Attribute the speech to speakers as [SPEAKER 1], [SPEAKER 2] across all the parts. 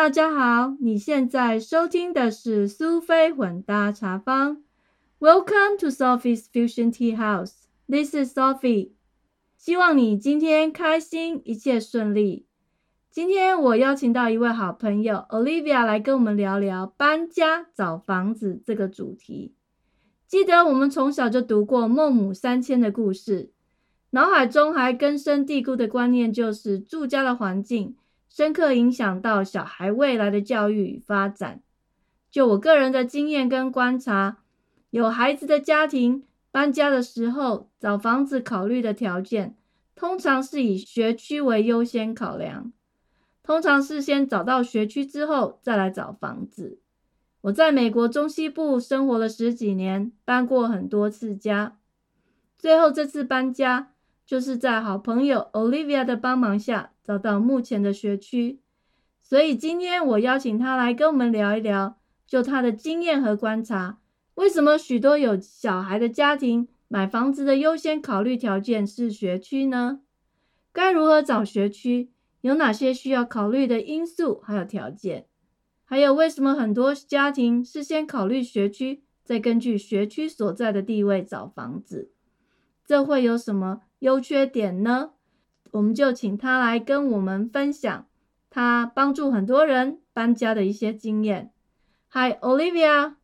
[SPEAKER 1] 大家好，你现在收听的是苏菲混搭茶坊。Welcome to Sophie's Fusion Tea House. This is Sophie. 希望你今天开心，一切顺利。今天我邀请到一位好朋友 Olivia 来跟我们聊聊搬家找房子这个主题。记得我们从小就读过孟母三迁的故事。脑海中还根深蒂固的观念就是，住家的环境深刻影响到小孩未来的教育与发展。就我个人的经验跟观察，有孩子的家庭搬家的时候，找房子考虑的条件，通常是以学区为优先考量。通常是先找到学区之后，再来找房子。我在美国中西部生活了十几年，搬过很多次家，最后这次搬家。就是在好朋友 Olivia 的帮忙下找到目前的学区，所以今天我邀请他来跟我们聊一聊，就他的经验和观察，为什么许多有小孩的家庭买房子的优先考虑条件是学区呢？该如何找学区？有哪些需要考虑的因素还有条件？还有为什么很多家庭是先考虑学区，再根据学区所在的地位找房子？这会有什么？优缺点呢？我们就请他来跟我们分享他帮助很多人搬家的一些经验。Hi，Olivia。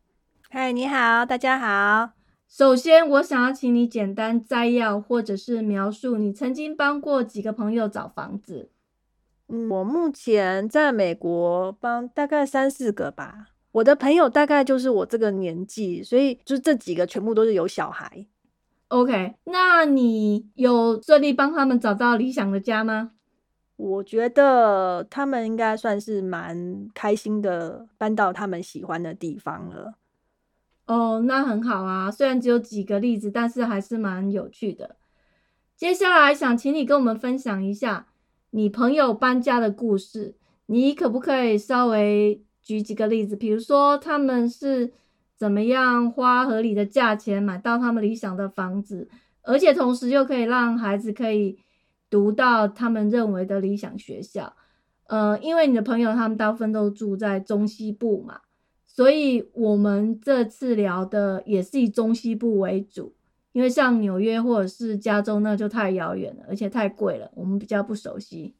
[SPEAKER 2] 嗨，你好，大家好。
[SPEAKER 1] 首先，我想要请你简单摘要或者是描述你曾经帮过几个朋友找房子。
[SPEAKER 2] 嗯，我目前在美国帮大概三四个吧。我的朋友大概就是我这个年纪，所以就这几个全部都是有小孩。
[SPEAKER 1] OK，那你有顺利帮他们找到理想的家吗？
[SPEAKER 2] 我觉得他们应该算是蛮开心的，搬到他们喜欢的地方了。
[SPEAKER 1] 哦，那很好啊，虽然只有几个例子，但是还是蛮有趣的。接下来想请你跟我们分享一下你朋友搬家的故事，你可不可以稍微举几个例子？比如说他们是。怎么样花合理的价钱买到他们理想的房子，而且同时又可以让孩子可以读到他们认为的理想学校。呃，因为你的朋友他们大部分都住在中西部嘛，所以我们这次聊的也是以中西部为主。因为像纽约或者是加州那就太遥远了，而且太贵了，我们比较不熟悉。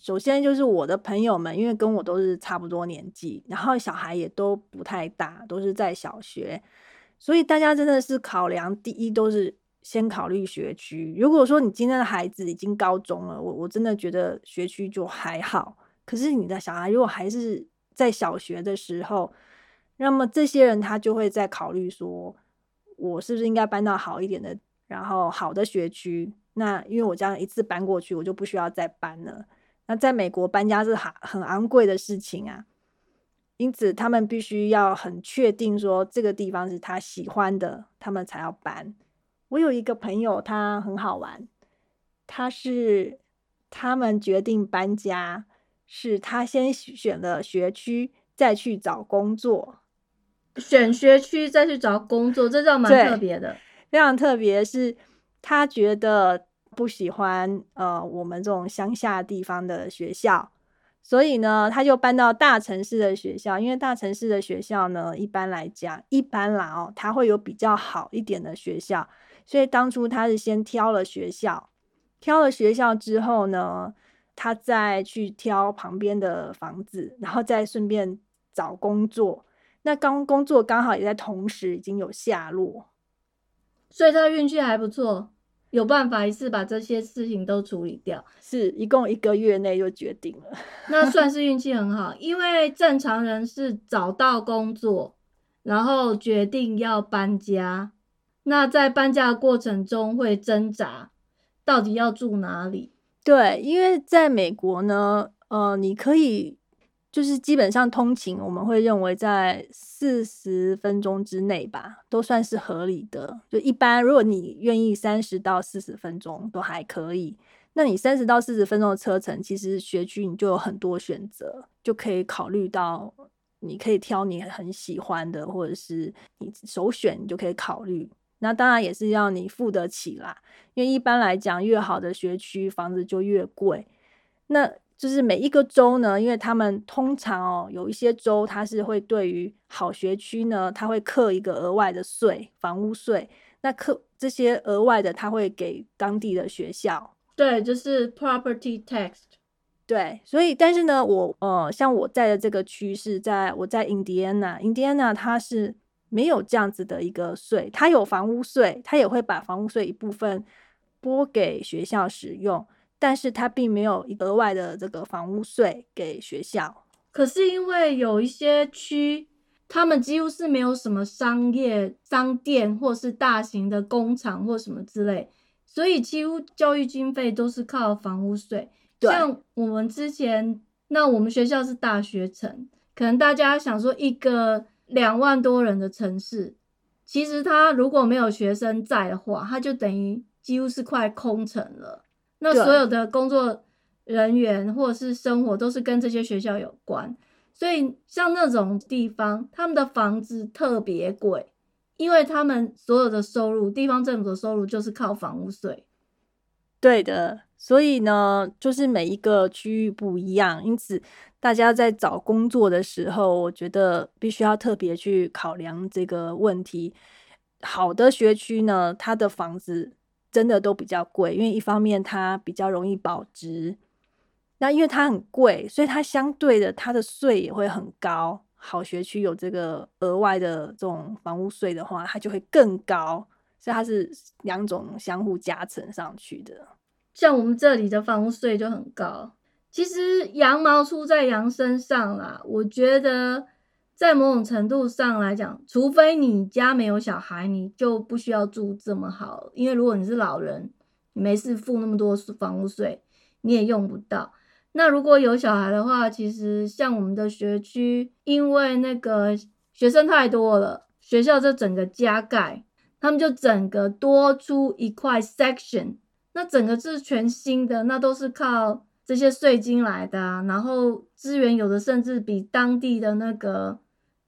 [SPEAKER 2] 首先就是我的朋友们，因为跟我都是差不多年纪，然后小孩也都不太大，都是在小学，所以大家真的是考量第一都是先考虑学区。如果说你今天的孩子已经高中了，我我真的觉得学区就还好。可是你的小孩如果还是在小学的时候，那么这些人他就会在考虑说，我是不是应该搬到好一点的，然后好的学区？那因为我这样一次搬过去，我就不需要再搬了。那在美国搬家是很很昂贵的事情啊，因此他们必须要很确定说这个地方是他喜欢的，他们才要搬。我有一个朋友，他很好玩，他是他们决定搬家，是他先选了学区，再去找工作，
[SPEAKER 1] 选学区再去找工作，这叫蛮特别的，
[SPEAKER 2] 非常特别，是他觉得。不喜欢呃我们这种乡下地方的学校，所以呢，他就搬到大城市的学校。因为大城市的学校呢，一般来讲，一般啦哦，他会有比较好一点的学校。所以当初他是先挑了学校，挑了学校之后呢，他再去挑旁边的房子，然后再顺便找工作。那刚工作刚好也在同时已经有下落，
[SPEAKER 1] 所以他运气还不错。有办法一次把这些事情都处理掉，
[SPEAKER 2] 是一共一个月内就决定了，
[SPEAKER 1] 那算是运气很好。因为正常人是找到工作，然后决定要搬家，那在搬家的过程中会挣扎，到底要住哪里？
[SPEAKER 2] 对，因为在美国呢，呃，你可以。就是基本上通勤，我们会认为在四十分钟之内吧，都算是合理的。就一般，如果你愿意三十到四十分钟都还可以。那你三十到四十分钟的车程，其实学区你就有很多选择，就可以考虑到，你可以挑你很喜欢的，或者是你首选，你就可以考虑。那当然也是要你付得起啦，因为一般来讲，越好的学区房子就越贵。那就是每一个州呢，因为他们通常哦，有一些州它是会对于好学区呢，它会课一个额外的税，房屋税。那课这些额外的，它会给当地的学校。
[SPEAKER 1] 对，就是 property tax。
[SPEAKER 2] 对，所以但是呢，我呃，像我在的这个区是在我在 Indiana，Indiana 它是没有这样子的一个税，它有房屋税，它也会把房屋税一部分拨给学校使用，但是它并没有额外的这个房屋税给学校。
[SPEAKER 1] 可是因为有一些区，他们几乎是没有什么商业商店或是大型的工厂或什么之类，所以几乎教育经费都是靠房屋税。像我们之前，那我们学校是大学城，可能大家想说一个两万多人的城市，其实它如果没有学生在的话，它就等于几乎是快空城了。那所有的工作人员或者是生活都是跟这些学校有关，所以像那种地方，他们的房子特别贵，因为他们所有的收入，地方政府的收入就是靠房屋税。
[SPEAKER 2] 对的。所以呢，就是每一个区域不一样，因此大家在找工作的时候，我觉得必须要特别去考量这个问题。好的学区呢，它的房子真的都比较贵，因为一方面它比较容易保值，那因为它很贵，所以它相对的它的税也会很高。好学区有这个额外的这种房屋税的话，它就会更高，所以它是两种相互加成上去的。
[SPEAKER 1] 像我们这里的房屋税就很高，其实羊毛出在羊身上啦。我觉得在某种程度上来讲，除非你家没有小孩，你就不需要住这么好。因为如果你是老人，你没事付那么多房屋税，你也用不到。那如果有小孩的话，其实像我们的学区，因为那个学生太多了，学校这整个加盖，他们就整个多出一块 section。那整个是全新的，那都是靠这些税金来的，然后资源有的甚至比当地的那个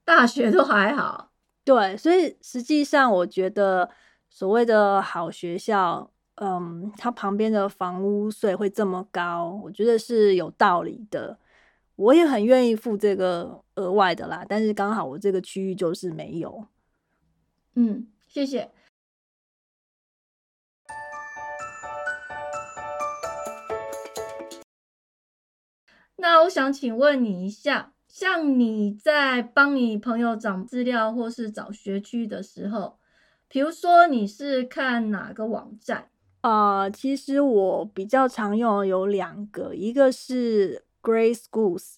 [SPEAKER 1] 大学都还好。
[SPEAKER 2] 对，所以实际上我觉得所谓的好学校，嗯，它旁边的房屋税会这么高，我觉得是有道理的。我也很愿意付这个额外的啦，但是刚好我这个区域就是没有。
[SPEAKER 1] 嗯，谢谢。那我想请问你一下，像你在帮你朋友找资料或是找学区的时候，比如说你是看哪个网站？
[SPEAKER 2] 啊，其实我比较常用有两个，一个是 Great Schools，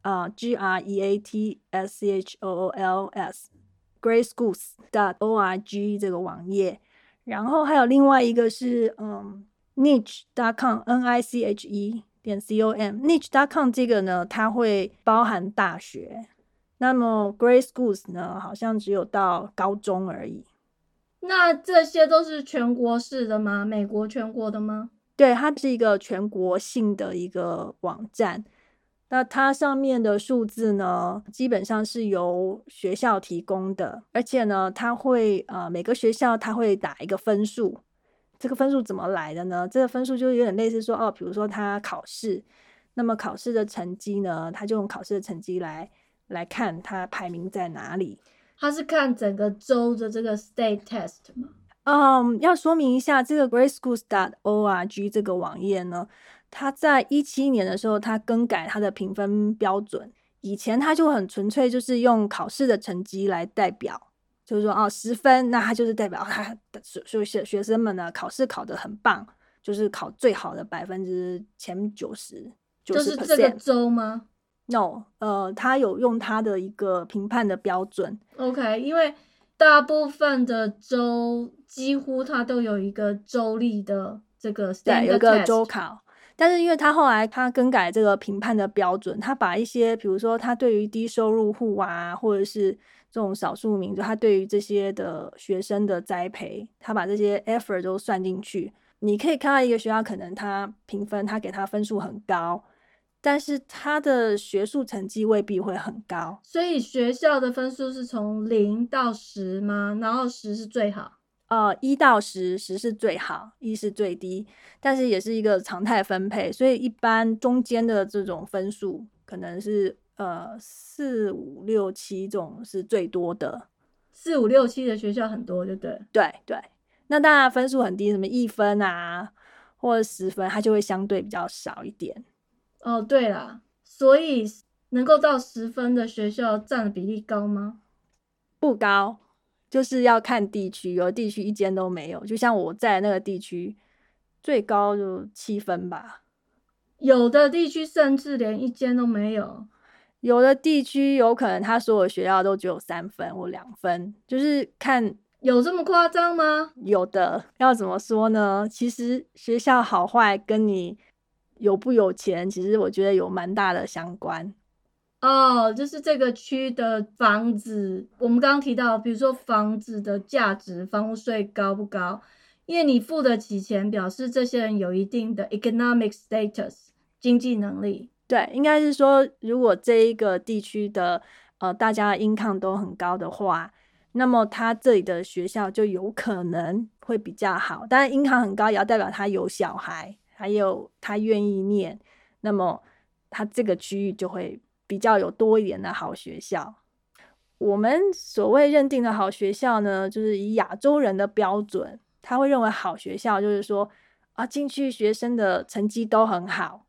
[SPEAKER 2] 啊，G R E A T S C H O O L S，Great Schools dot O R G 这个网页，然后还有另外一个是嗯，Niche dot com，N I C H E。点 com niche dot com 这个呢，它会包含大学。那么 Grade Schools 呢，好像只有到高中而已。
[SPEAKER 1] 那这些都是全国式的吗？美国全国的吗？
[SPEAKER 2] 对，它是一个全国性的一个网站。那它上面的数字呢，基本上是由学校提供的，而且呢，它会呃每个学校它会打一个分数。这个分数怎么来的呢？这个分数就有点类似说，哦，比如说他考试，那么考试的成绩呢，他就用考试的成绩来来看他排名在哪里。
[SPEAKER 1] 他是看整个州的这个 state test 吗？
[SPEAKER 2] 嗯，要说明一下，这个 Great Schools dot org 这个网页呢，它在一七年的时候，它更改它的评分标准。以前它就很纯粹，就是用考试的成绩来代表。就是说，哦，十分，那他就是代表他所以学学生们呢，考试考得很棒，就是考最好的百分之前九十，
[SPEAKER 1] 就是这个州吗
[SPEAKER 2] ？No，呃，他有用他的一个评判的标准。
[SPEAKER 1] OK，因为大部分的州几乎它都有一个州立的这个
[SPEAKER 2] 对，有个州考，但是因为他后来他更改这个评判的标准，他把一些比如说他对于低收入户啊，或者是这种少数民族，他对于这些的学生的栽培，他把这些 effort 都算进去。你可以看到一个学校，可能他评分，他给他分数很高，但是他的学术成绩未必会很高。
[SPEAKER 1] 所以学校的分数是从零到十吗？然后十是最好。
[SPEAKER 2] 呃，一到十，十是最好，一是最低，但是也是一个常态分配，所以一般中间的这种分数可能是呃四五六七这种是最多的，
[SPEAKER 1] 四五六七的学校很多，对不对。
[SPEAKER 2] 对对，那当然分数很低，什么一分啊或者十分，它就会相对比较少一点。
[SPEAKER 1] 哦，对啦，所以能够到十分的学校占的比例高吗？
[SPEAKER 2] 不高。就是要看地区，有的地区一间都没有，就像我在那个地区，最高就七分吧。
[SPEAKER 1] 有的地区甚至连一间都没有，
[SPEAKER 2] 有的地区有可能他所有学校都只有三分或两分，就是看
[SPEAKER 1] 有这么夸张吗？
[SPEAKER 2] 有的要怎么说呢？其实学校好坏跟你有不有钱，其实我觉得有蛮大的相关。
[SPEAKER 1] 哦，就是这个区的房子，我们刚刚提到，比如说房子的价值，房屋税高不高？因为你付得起钱，表示这些人有一定的 economic status 经济能力。
[SPEAKER 2] 对，应该是说，如果这一个地区的呃大家的 income 都很高的话，那么他这里的学校就有可能会比较好。当然，income 很高也要代表他有小孩，还有他愿意念，那么他这个区域就会。比较有多一点的好学校，我们所谓认定的好学校呢，就是以亚洲人的标准，他会认为好学校就是说啊，进去学生的成绩都很好，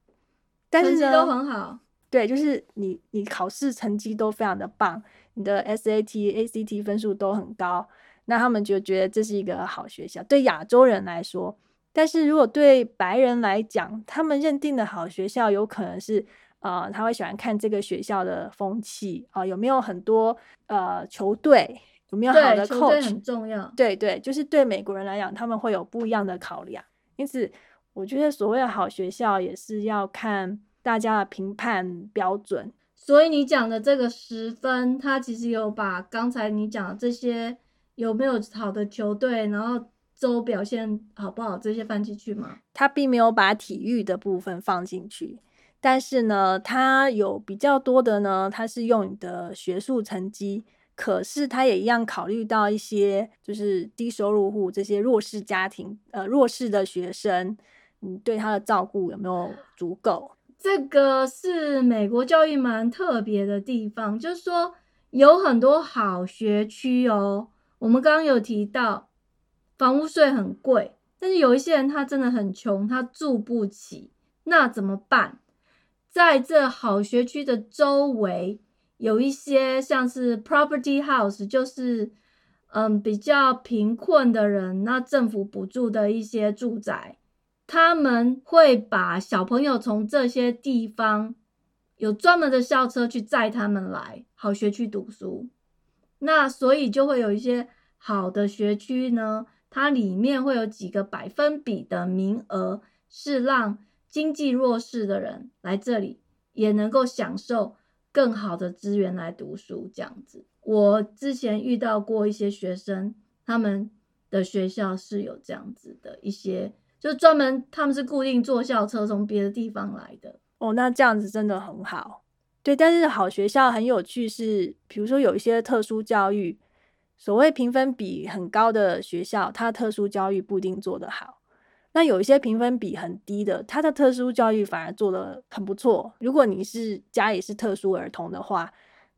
[SPEAKER 1] 成绩都很好，
[SPEAKER 2] 对，就是你你考试成绩都非常的棒，你的 SAT、ACT 分数都很高，那他们就觉得这是一个好学校。对亚洲人来说，但是如果对白人来讲，他们认定的好学校有可能是。呃，他会喜欢看这个学校的风气啊，有没有很多呃球队，有没有好的 coach
[SPEAKER 1] 很重要。
[SPEAKER 2] 对对，就是对美国人来讲，他们会有不一样的考量。因此，我觉得所谓的好学校也是要看大家的评判标准。
[SPEAKER 1] 所以你讲的这个十分，他其实有把刚才你讲的这些有没有好的球队，然后周表现好不好这些放进去吗？
[SPEAKER 2] 他并没有把体育的部分放进去。但是呢，它有比较多的呢，它是用你的学术成绩，可是它也一样考虑到一些就是低收入户这些弱势家庭，呃，弱势的学生，你对他的照顾有没有足够？
[SPEAKER 1] 这个是美国教育蛮特别的地方，就是说有很多好学区哦。我们刚刚有提到房屋税很贵，但是有一些人他真的很穷，他住不起，那怎么办？在这好学区的周围，有一些像是 property house，就是嗯比较贫困的人，那政府补助的一些住宅，他们会把小朋友从这些地方有专门的校车去载他们来好学区读书。那所以就会有一些好的学区呢，它里面会有几个百分比的名额是让。经济弱势的人来这里也能够享受更好的资源来读书，这样子。我之前遇到过一些学生，他们的学校是有这样子的一些，就专门他们是固定坐校车从别的地方来的。
[SPEAKER 2] 哦，那这样子真的很好。对，但是好学校很有趣，是比如说有一些特殊教育，所谓评分比很高的学校，它特殊教育不一定做得好。那有一些评分比很低的，他的特殊教育反而做的很不错。如果你是家里是特殊儿童的话，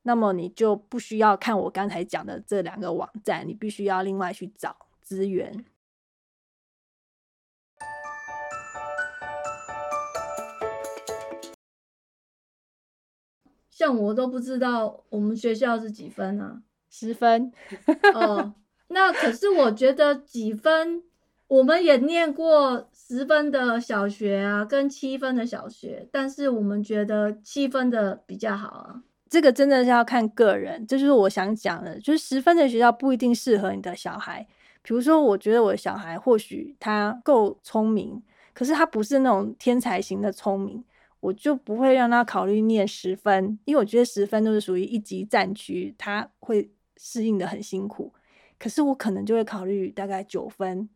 [SPEAKER 2] 那么你就不需要看我刚才讲的这两个网站，你必须要另外去找资源。
[SPEAKER 1] 像我都不知道我们学校是几分啊？
[SPEAKER 2] 十分。
[SPEAKER 1] 哦，那可是我觉得几分。我们也念过十分的小学啊，跟七分的小学，但是我们觉得七分的比较好啊。
[SPEAKER 2] 这个真的是要看个人，这就是我想讲的，就是十分的学校不一定适合你的小孩。比如说，我觉得我的小孩或许他够聪明，可是他不是那种天才型的聪明，我就不会让他考虑念十分，因为我觉得十分都是属于一级战区，他会适应的很辛苦。可是我可能就会考虑大概九分。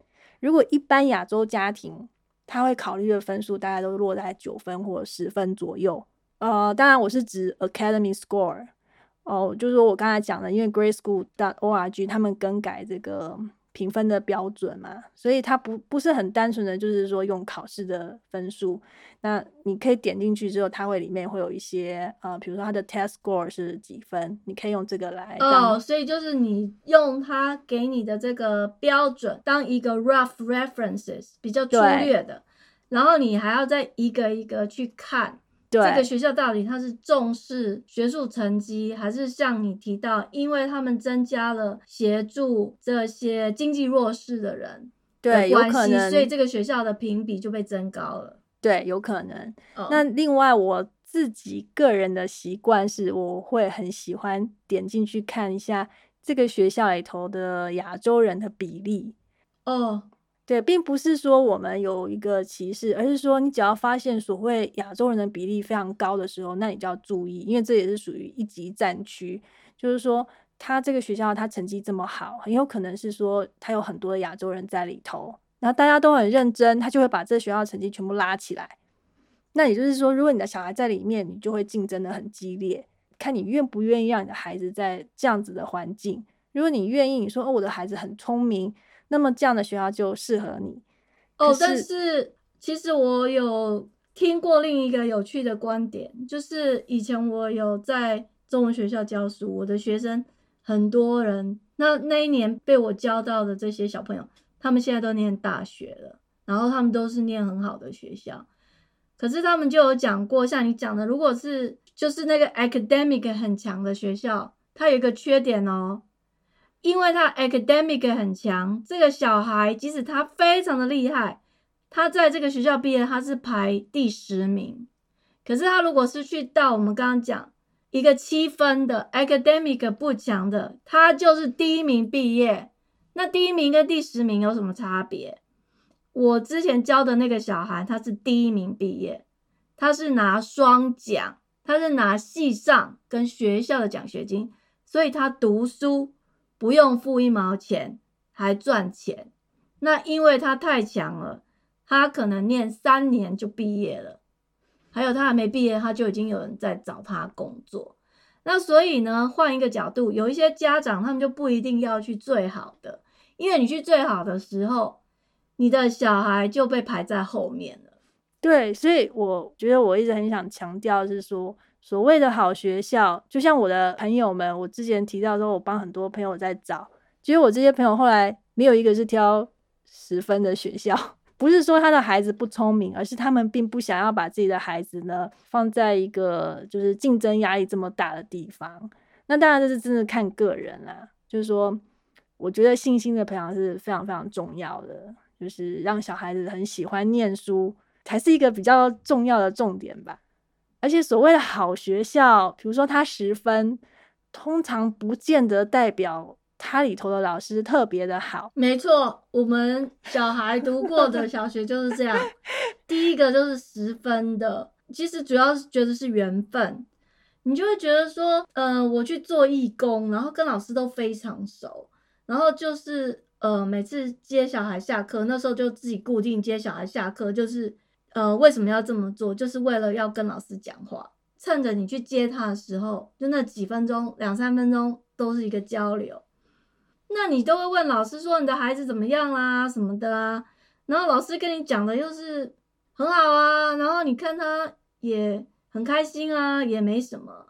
[SPEAKER 2] 如果一般亚洲家庭，他会考虑的分数大概都落在九分或十分左右。呃，当然我是指 Academy Score 哦，就是说我刚才讲的，因为 Grade School dot org 他们更改这个评分的标准嘛，所以它不不是很单纯的就是说用考试的分数。那你可以点进去之后，它会里面会有一些呃，比如说它的 test score 是几分，你可以用这个来
[SPEAKER 1] 哦。所以就是你用它给你的这个标准当一个 rough references 比较粗略的，然后你还要再一个一个去看。这个学校到底它是重视学术成绩，还是像你提到，因为他们增加了协助这些经济弱势的人
[SPEAKER 2] 对
[SPEAKER 1] 关系，所以这个学校的评比就被增高了。
[SPEAKER 2] 对，有可能。那另外我自己个人的习惯是，我会很喜欢点进去看一下这个学校里头的亚洲人的比例。
[SPEAKER 1] 哦。
[SPEAKER 2] 对，并不是说我们有一个歧视，而是说你只要发现所谓亚洲人的比例非常高的时候，那你就要注意，因为这也是属于一级战区。就是说，他这个学校他成绩这么好，很有可能是说他有很多的亚洲人在里头，然后大家都很认真，他就会把这学校成绩全部拉起来。那也就是说，如果你的小孩在里面，你就会竞争的很激烈，看你愿不愿意让你的孩子在这样子的环境。如果你愿意，你说哦，我的孩子很聪明。那么这样的学校就适合你
[SPEAKER 1] 哦。但是其实我有听过另一个有趣的观点，就是以前我有在中文学校教书，我的学生很多人，那那一年被我教到的这些小朋友，他们现在都念大学了，然后他们都是念很好的学校，可是他们就有讲过，像你讲的，如果是就是那个 academic 很强的学校，它有一个缺点哦。因为他 academic 很强，这个小孩即使他非常的厉害，他在这个学校毕业他是排第十名。可是他如果是去到我们刚刚讲一个七分的 academic 不强的，他就是第一名毕业。那第一名跟第十名有什么差别？我之前教的那个小孩他是第一名毕业，他是拿双奖，他是拿系上跟学校的奖学金，所以他读书。不用付一毛钱还赚钱，那因为他太强了，他可能念三年就毕业了，还有他还没毕业，他就已经有人在找他工作。那所以呢，换一个角度，有一些家长他们就不一定要去最好的，因为你去最好的时候，你的小孩就被排在后面了。
[SPEAKER 2] 对，所以我觉得我一直很想强调是说。所谓的好学校，就像我的朋友们，我之前提到说，我帮很多朋友在找，其实我这些朋友后来没有一个是挑十分的学校，不是说他的孩子不聪明，而是他们并不想要把自己的孩子呢放在一个就是竞争压力这么大的地方。那当然这是真的看个人啦，就是说，我觉得信心的培养是非常非常重要的，就是让小孩子很喜欢念书，才是一个比较重要的重点吧。而且所谓的好学校，比如说它十分，通常不见得代表它里头的老师特别的好。
[SPEAKER 1] 没错，我们小孩读过的小学就是这样。第一个就是十分的，其实主要是觉得是缘分，你就会觉得说，呃，我去做义工，然后跟老师都非常熟，然后就是呃，每次接小孩下课，那时候就自己固定接小孩下课，就是。呃，为什么要这么做？就是为了要跟老师讲话，趁着你去接他的时候，就那几分钟、两三分钟都是一个交流。那你都会问老师说你的孩子怎么样啦什么的啊？然后老师跟你讲的又是很好啊，然后你看他也很开心啊，也没什么。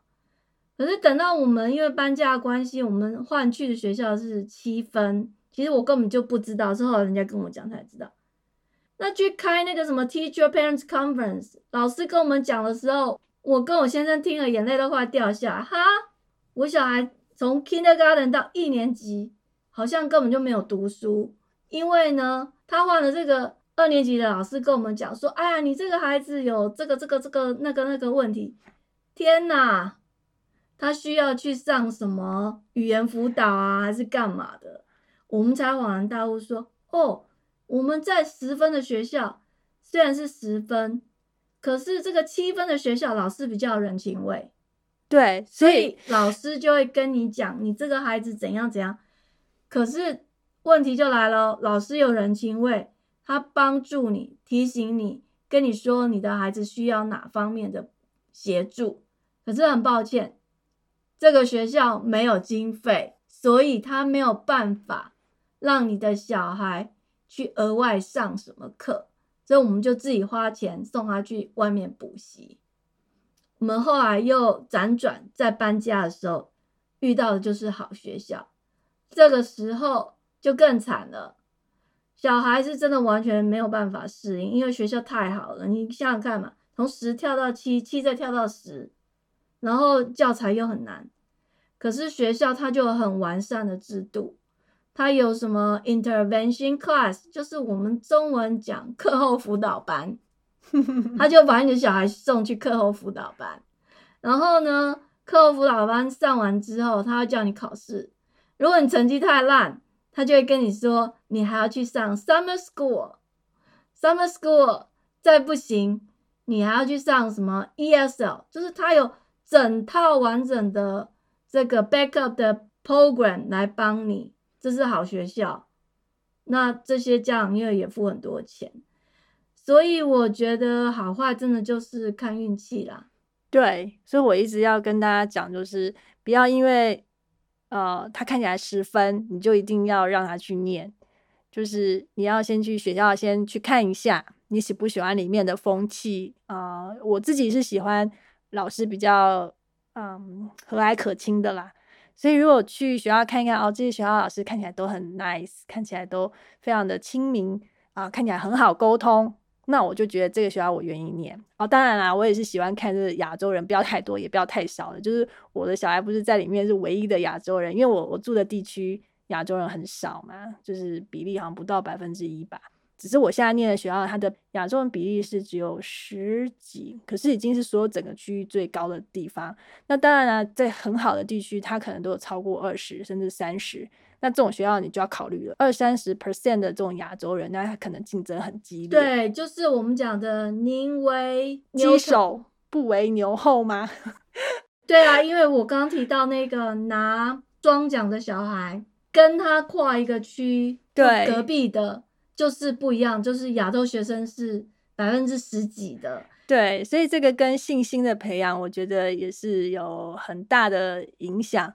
[SPEAKER 1] 可是等到我们因为搬家的关系，我们换去的学校是七分，其实我根本就不知道，是后来人家跟我讲才知道。那去开那个什么 Teacher Parents Conference，老师跟我们讲的时候，我跟我先生听了，眼泪都快掉下来。哈，我小孩从 Kindergarten 到一年级，好像根本就没有读书，因为呢，他换了这个二年级的老师跟我们讲说，哎呀，你这个孩子有这个这个这个那个那个问题，天哪，他需要去上什么语言辅导啊，还是干嘛的？我们才恍然大悟说，哦。我们在十分的学校，虽然是十分，可是这个七分的学校，老师比较有人情味，
[SPEAKER 2] 对，
[SPEAKER 1] 所以老师就会跟你讲，你这个孩子怎样怎样。可是问题就来了，老师有人情味，他帮助你，提醒你，跟你说你的孩子需要哪方面的协助。可是很抱歉，这个学校没有经费，所以他没有办法。让你的小孩去额外上什么课，所以我们就自己花钱送他去外面补习。我们后来又辗转在搬家的时候遇到的就是好学校，这个时候就更惨了。小孩是真的完全没有办法适应，因为学校太好了。你想想看嘛，从十跳到七，七再跳到十，然后教材又很难。可是学校它就有很完善的制度，它有什么 intervention class，就是我们中文讲课后辅导班，他就把你的小孩送去课后辅导班。然后呢，课后辅导班上完之后，他会叫你考试。如果你成绩太烂，他就会跟你说，你还要去上 summer school，summer school 再不行，你还要去上什么 ESL，就是他有整套完整的这个 backup 的 program 来帮你，这是好学校。那这些家长因为也付很多钱，所以我觉得好坏真的就是看运气啦。
[SPEAKER 2] 对，所以我一直要跟大家讲，就是不要因为。呃，他看起来十分，你就一定要让他去念。就是你要先去学校，先去看一下，你喜不喜欢里面的风气啊？我自己是喜欢老师比较嗯和蔼可亲的啦。所以如果去学校看一看，哦，这些学校老师看起来都很 nice，看起来都非常的亲民啊，看起来很好沟通。那我就觉得这个学校我愿意念哦。当然啦，我也是喜欢看这亚洲人，不要太多，也不要太少的。就是我的小孩不是在里面是唯一的亚洲人，因为我我住的地区亚洲人很少嘛，就是比例好像不到百分之一吧。只是我现在念的学校，它的亚洲人比例是只有十几，可是已经是所有整个区域最高的地方。那当然了，在很好的地区，它可能都有超过二十甚至三十。那这种学校你就要考虑了，二三十 percent 的这种亚洲人，那他可能竞争很激烈。
[SPEAKER 1] 对，就是我们讲的宁为
[SPEAKER 2] 鸡首不为牛后吗？
[SPEAKER 1] 对啊，因为我刚刚提到那个拿双奖的小孩，跟他跨一个区，
[SPEAKER 2] 对，
[SPEAKER 1] 隔壁的就是不一样，就是亚洲学生是百分之十几的。
[SPEAKER 2] 对，所以这个跟信心的培养，我觉得也是有很大的影响。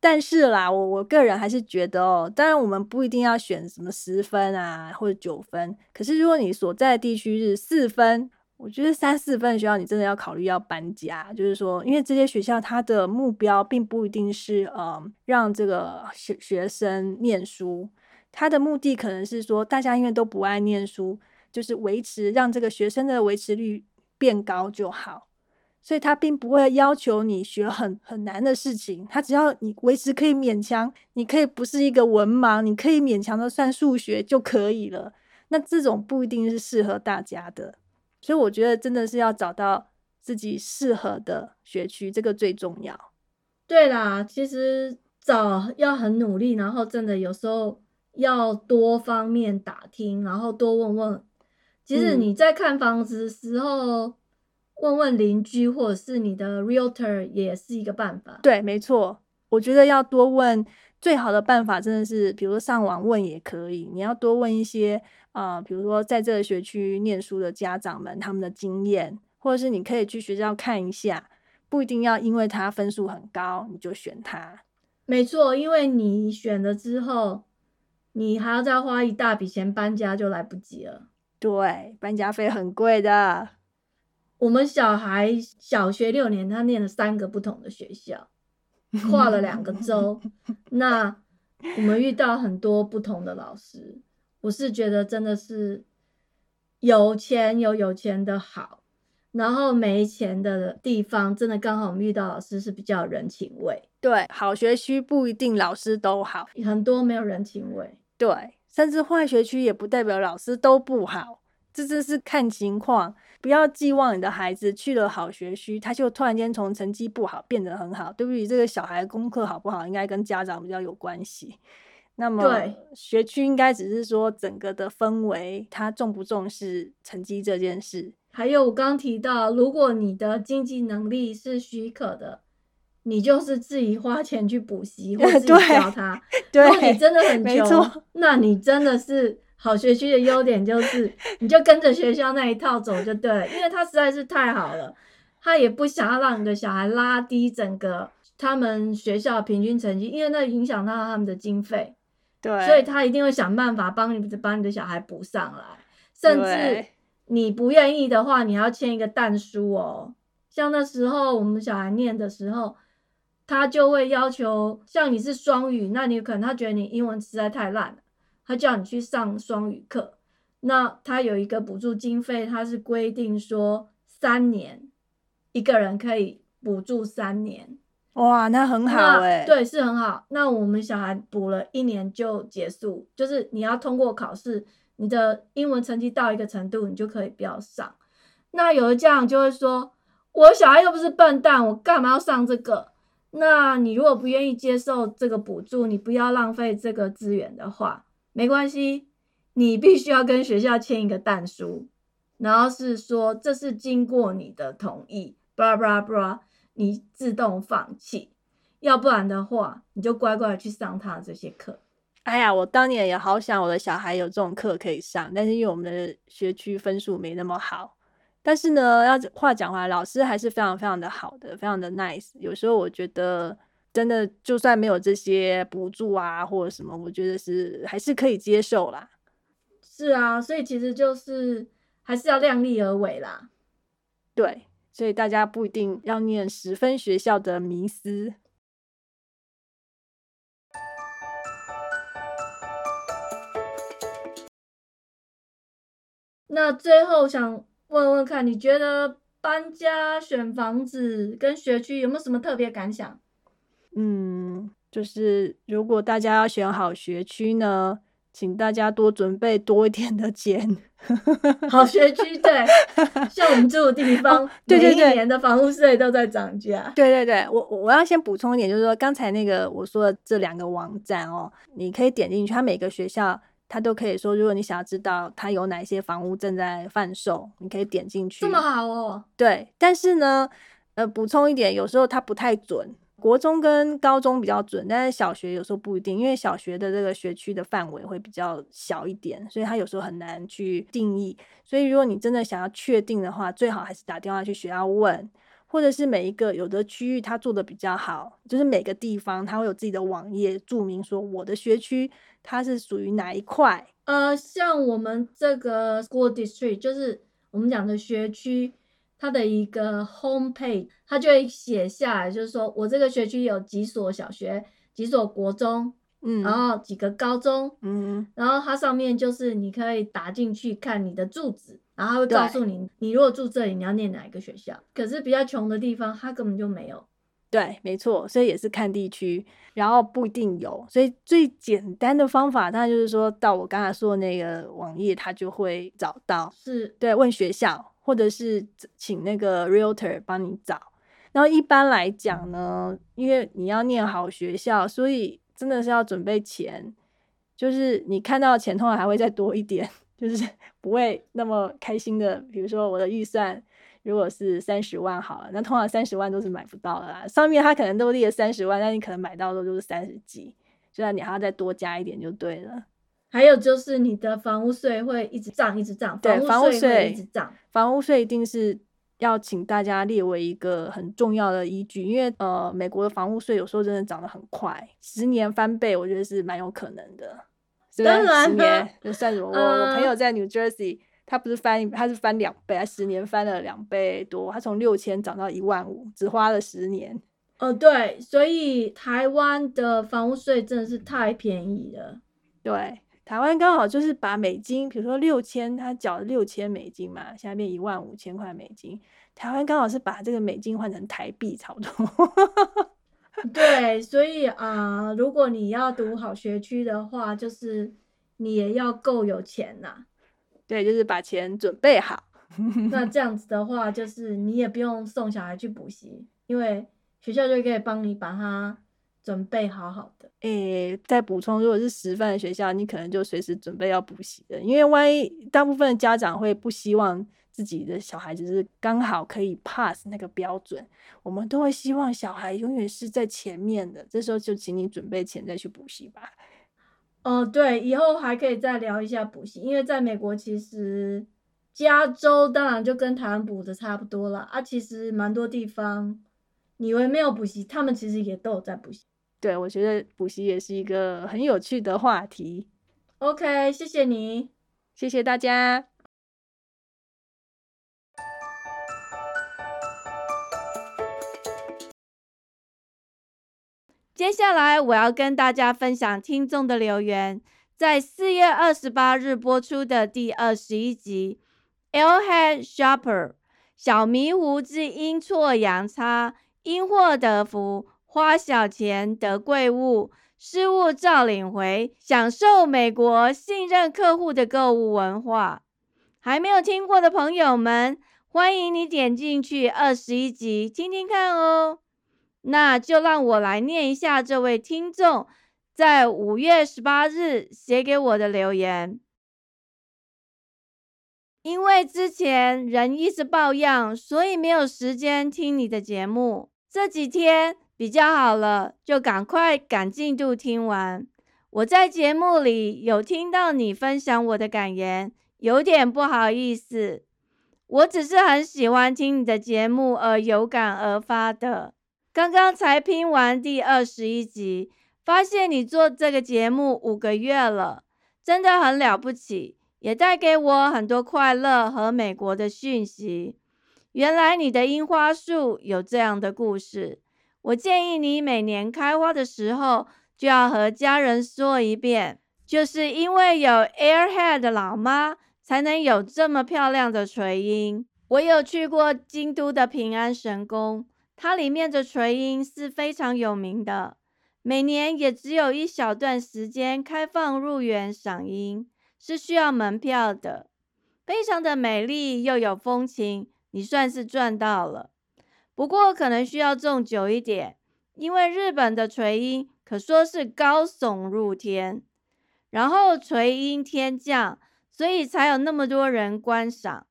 [SPEAKER 2] 但是啦，我我个人还是觉得哦，当然我们不一定要选什么十分啊或者九分。可是如果你所在的地区是四分，我觉得三四分学校你真的要考虑要搬家。就是说，因为这些学校它的目标并不一定是呃让这个学学生念书，他的目的可能是说大家因为都不爱念书，就是维持让这个学生的维持率变高就好。所以他并不会要求你学很很难的事情，他只要你维持可以勉强，你可以不是一个文盲，你可以勉强的算数学就可以了。那这种不一定是适合大家的，所以我觉得真的是要找到自己适合的学区，这个最重要。
[SPEAKER 1] 对啦，其实找要很努力，然后真的有时候要多方面打听，然后多问问。其实你在看房子的时候。问问邻居，或者是你的 realtor 也是一个办法。
[SPEAKER 2] 对，没错，我觉得要多问，最好的办法真的是，比如说上网问也可以。你要多问一些啊，比如说在这个学区念书的家长们他们的经验，或者是你可以去学校看一下，不一定要因为他分数很高你就选他。
[SPEAKER 1] 没错，因为你选了之后，你还要再花一大笔钱搬家，就来不及了。
[SPEAKER 2] 对，搬家费很贵的。
[SPEAKER 1] 我们小孩小学六年，他念了三个不同的学校，跨了两个州。那我们遇到很多不同的老师，我是觉得真的是有钱有有钱的好，然后没钱的地方，真的刚好我们遇到老师是比较人情味。
[SPEAKER 2] 对，好学区不一定老师都好，
[SPEAKER 1] 很多没有人情味。
[SPEAKER 2] 对，甚至坏学区也不代表老师都不好，这真是看情况。不要寄望你的孩子去了好学区，他就突然间从成绩不好变得很好。对不起，这个小孩功课好不好，应该跟家长比较有关系。那么学区应该只是说整个的氛围，他重不重视成绩这件事。
[SPEAKER 1] 还有我刚提到，如果你的经济能力是许可的，你就是自己花钱去补习 或自己教他。如果你真的很穷，那你真的是。好学区的优点就是，你就跟着学校那一套走就对了，因为他实在是太好了，他也不想要让你的小孩拉低整个他们学校平均成绩，因为那影响到他们的经费。
[SPEAKER 2] 对，
[SPEAKER 1] 所以他一定会想办法帮你把你的小孩补上来，甚至你不愿意的话，你还要签一个蛋书哦。像那时候我们小孩念的时候，他就会要求，像你是双语，那你可能他觉得你英文实在太烂了，他叫你去上双语课。那他有一个补助经费，他是规定说三年一个人可以补助三年。
[SPEAKER 2] 哇，那很好
[SPEAKER 1] 那
[SPEAKER 2] 哎、
[SPEAKER 1] 对，是很好。那我们小孩补了一年就结束，就是你要通过考试，你的英文成绩到一个程度，你就可以不要上。那有的家长就会说，我小孩又不是笨蛋，我干嘛要上这个？那你如果不愿意接受这个补助，你不要浪费这个资源的话，没关系，你必须要跟学校签一个蛋书，然后是说这是经过你的同意，布拉布拉布拉，你自动放弃，要不然的话，你就乖乖去上他这些课。
[SPEAKER 2] 哎呀，我当年也好想我的小孩有这种课可以上，但是因为我们的学区分数没那么好。但是呢，要话讲回来，老师还是非常非常的好的，非常的 nice。有时候我觉得，真的就算没有这些补助啊或者什么，我觉得是还是可以接受啦。
[SPEAKER 1] 是啊，所以其实就是还是要量力而为啦。
[SPEAKER 2] 对，所以大家不一定要念十分学校的迷思。
[SPEAKER 1] 那最后想问问看，你觉得搬家、选房子跟学区有没有什么特别感想？
[SPEAKER 2] 嗯，就是如果大家要选好学区呢，请大家多准备多一点的钱。
[SPEAKER 1] 好学区对，像我们住的地方，
[SPEAKER 2] 哦对对对
[SPEAKER 1] 每一年的房屋税都在涨价。
[SPEAKER 2] 对对对，我我我要先补充一点，就是说刚才那个我说的这两个网站哦，你可以点进去，它每个学校它都可以说，如果你想要知道他有哪些房屋正在贩售，你可以点进去。
[SPEAKER 1] 这么好哦，
[SPEAKER 2] 对，但是呢，呃，补充一点，有时候它不太准。国中跟高中比较准，但是小学有时候不一定，因为小学的这个学区的范围会比较小一点，所以它有时候很难去定义。所以如果你真的想要确定的话，最好还是打电话去学校问，或者是每一个有的区域它做的比较好，就是每个地方它会有自己的网页注明说我的学区它是属于哪一块。
[SPEAKER 1] 呃，像我们这个 school district，就是我们讲的学区，它的一个 home page，它就会写下来，就是说我这个学区有几所小学、几所国中，
[SPEAKER 2] 嗯
[SPEAKER 1] 然后几个高中，
[SPEAKER 2] 嗯，
[SPEAKER 1] 然后它上面就是你可以打进去看你的住址，然后它会告诉你，你如果住这里，你要念哪一个学校。可是比较穷的地方，它根本就没有。
[SPEAKER 2] 对，没错，所以也是看地区，然后不一定有，所以最简单的方法，当然就是说到我刚才说的那个网页，它就会找到。
[SPEAKER 1] 是
[SPEAKER 2] 对，问学校，或者是请那个 realtor 帮你找。然后一般来讲呢，因为你要念好学校，所以真的是要准备钱，就是你看到钱通常还会再多一点，就是不会那么开心的。比如说我的预算如果是三十万好了，那通常三十万都是买不到的啦。上面他可能都列三十万，但你可能买到的都是三十几，所以你还要再多加一点就对了。
[SPEAKER 1] 还有就是你的房屋税会一直涨，一直涨，
[SPEAKER 2] 对房屋
[SPEAKER 1] 税一直涨。
[SPEAKER 2] 房屋税一定是要请大家列为一个很重要的依据，因为呃，美国的房屋税有时候真的涨得很快，十年翻倍，我觉得是蛮有可能的。是不是
[SPEAKER 1] 当然
[SPEAKER 2] 十年
[SPEAKER 1] 了
[SPEAKER 2] 就算什么？我
[SPEAKER 1] 呃
[SPEAKER 2] 我朋友在 New Jersey，他不是翻，他是翻两倍，他十年翻了两倍多，他从六千涨到一万五，只花了十年。
[SPEAKER 1] 哦，对，所以台湾的房屋税真的是太便宜了。
[SPEAKER 2] 对，台湾刚好就是把美金，比如说六千，他缴六千美金嘛，现在变一万五千块美金。台湾刚好是把这个美金换成台币，差不多。
[SPEAKER 1] 对，所以啊、如果你要读好学区的话，就是你也要够有钱呐、
[SPEAKER 2] 对，就是把钱准备好。
[SPEAKER 1] 那 这样子的话，就是你也不用送小孩去补习，因为学校就可以帮你把它准备好好的。
[SPEAKER 2] 诶，再补充，如果是师范学校，你可能就随时准备要补习的，因为万一大部分的家长会不希望自己的小孩子是刚好可以 pass 那个标准，我们都会希望小孩永远是在前面的，这时候就请你准备钱再去补习吧。
[SPEAKER 1] 哦，对，以后还可以再聊一下补习，因为在美国其实加州当然就跟台湾补的差不多了啊，其实蛮多地方你以为没有补习，他们其实也都有在补习。
[SPEAKER 2] 对我觉得补习也是一个很有趣的话题。
[SPEAKER 3] OK，谢谢你，
[SPEAKER 2] 谢谢大家。
[SPEAKER 3] 接下来我要跟大家分享听众的留言，在四月二十八日播出的第二十一集《L Head Shopper》小迷糊之阴错阳差，因祸得福，花小钱得贵物，失物照领回，享受美国信任客户的购物文化。还没有听过的朋友们，欢迎你点进去二十一集听听看哦。那就让我来念一下这位听众在五月十八日写给我的留言。因为之前人一直抱恙，所以没有时间听你的节目。这几天比较好了，就赶快赶进度听完。我在节目里有听到你分享我的感言，有点不好意思。我只是很喜欢听你的节目而有感而发的。刚刚才拼完第二十一集，发现你做这个节目五个月了，真的很了不起，也带给我很多快乐和美国的讯息。原来你的樱花树有这样的故事，我建议你每年开花的时候就要和家人说一遍，就是因为有 Airhead 的老妈，才能有这么漂亮的垂樱。我有去过京都的平安神宫。它里面的垂樱是非常有名的，每年也只有一小段时间开放入园赏樱，是需要门票的。非常的美丽又有风情，你算是赚到了。不过可能需要种久一点，因为日本的垂樱可说是高耸入天，然后垂樱天降，所以才有那么多人观赏。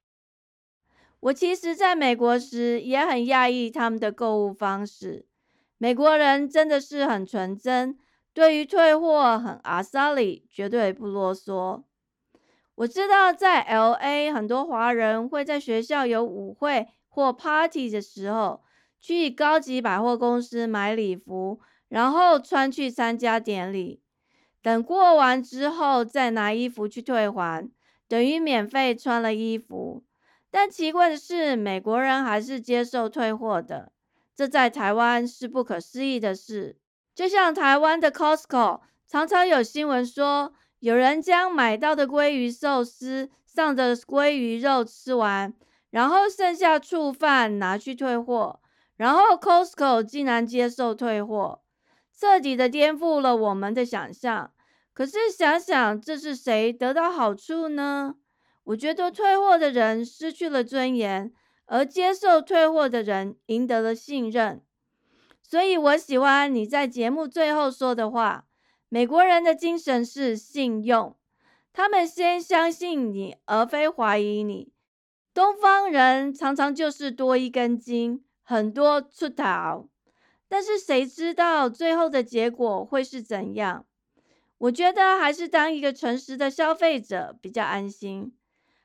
[SPEAKER 3] 我其实在美国时也很讶异他们的购物方式。美国人真的是很纯真，对于退货很阿萨里，绝对不啰嗦。我知道在 L A 很多华人会在学校有舞会或 party 的时候，去高级百货公司买礼服，然后穿去参加典礼。等过完之后再拿衣服去退还，等于免费穿了衣服。但奇怪的是，美国人还是接受退货的，这在台湾是不可思议的事。就像台湾的 Costco，常常有新闻说，有人将买到的鲑鱼寿司上的鲑鱼肉吃完，然后剩下醋饭拿去退货，然后 Costco 竟然接受退货，彻底的颠覆了我们的想象。可是想想，这是谁得到好处呢？我觉得退货的人失去了尊严，而接受退货的人赢得了信任。所以我喜欢你在节目最后说的话：美国人的精神是信用，他们先相信你，而非怀疑你。东方人常常就是多一根筋，很多出逃，但是谁知道最后的结果会是怎样？我觉得还是当一个诚实的消费者比较安心。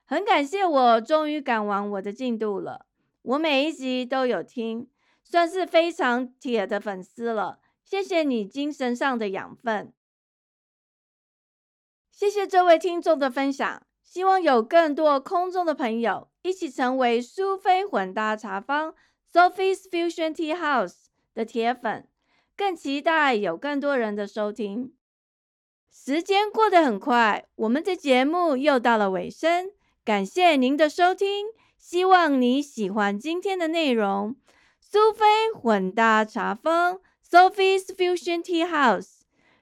[SPEAKER 3] 很感谢，我终于赶完我的进度了。我每一集都有听，算是非常铁的粉丝了。谢谢你精神上的养分，谢谢这位听众的分享。希望有更多空中的朋友一起成为苏菲混搭茶坊 （Sophie's Fusion Tea House） 的铁粉，更期待有更多人的收听。时间过得很快，我们的节目又到了尾声。感谢您的收听，希望你喜欢今天的内容。苏菲混搭茶坊 （Sophie's Fusion Tea House），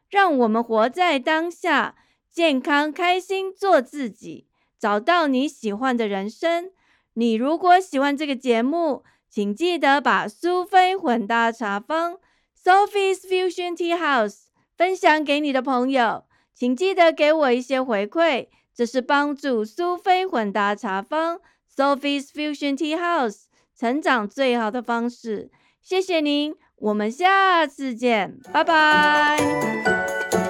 [SPEAKER 3] 让我们活在当下，健康开心做自己，找到你喜欢的人生。你如果喜欢这个节目，请记得把苏菲混搭茶坊 （Sophie's Fusion Tea House） 分享给你的朋友，请记得给我一些回馈。这是帮助苏菲混搭茶坊 （Sophie's Fusion Tea House） 成长最好的方式。谢谢您，我们下次见，拜拜。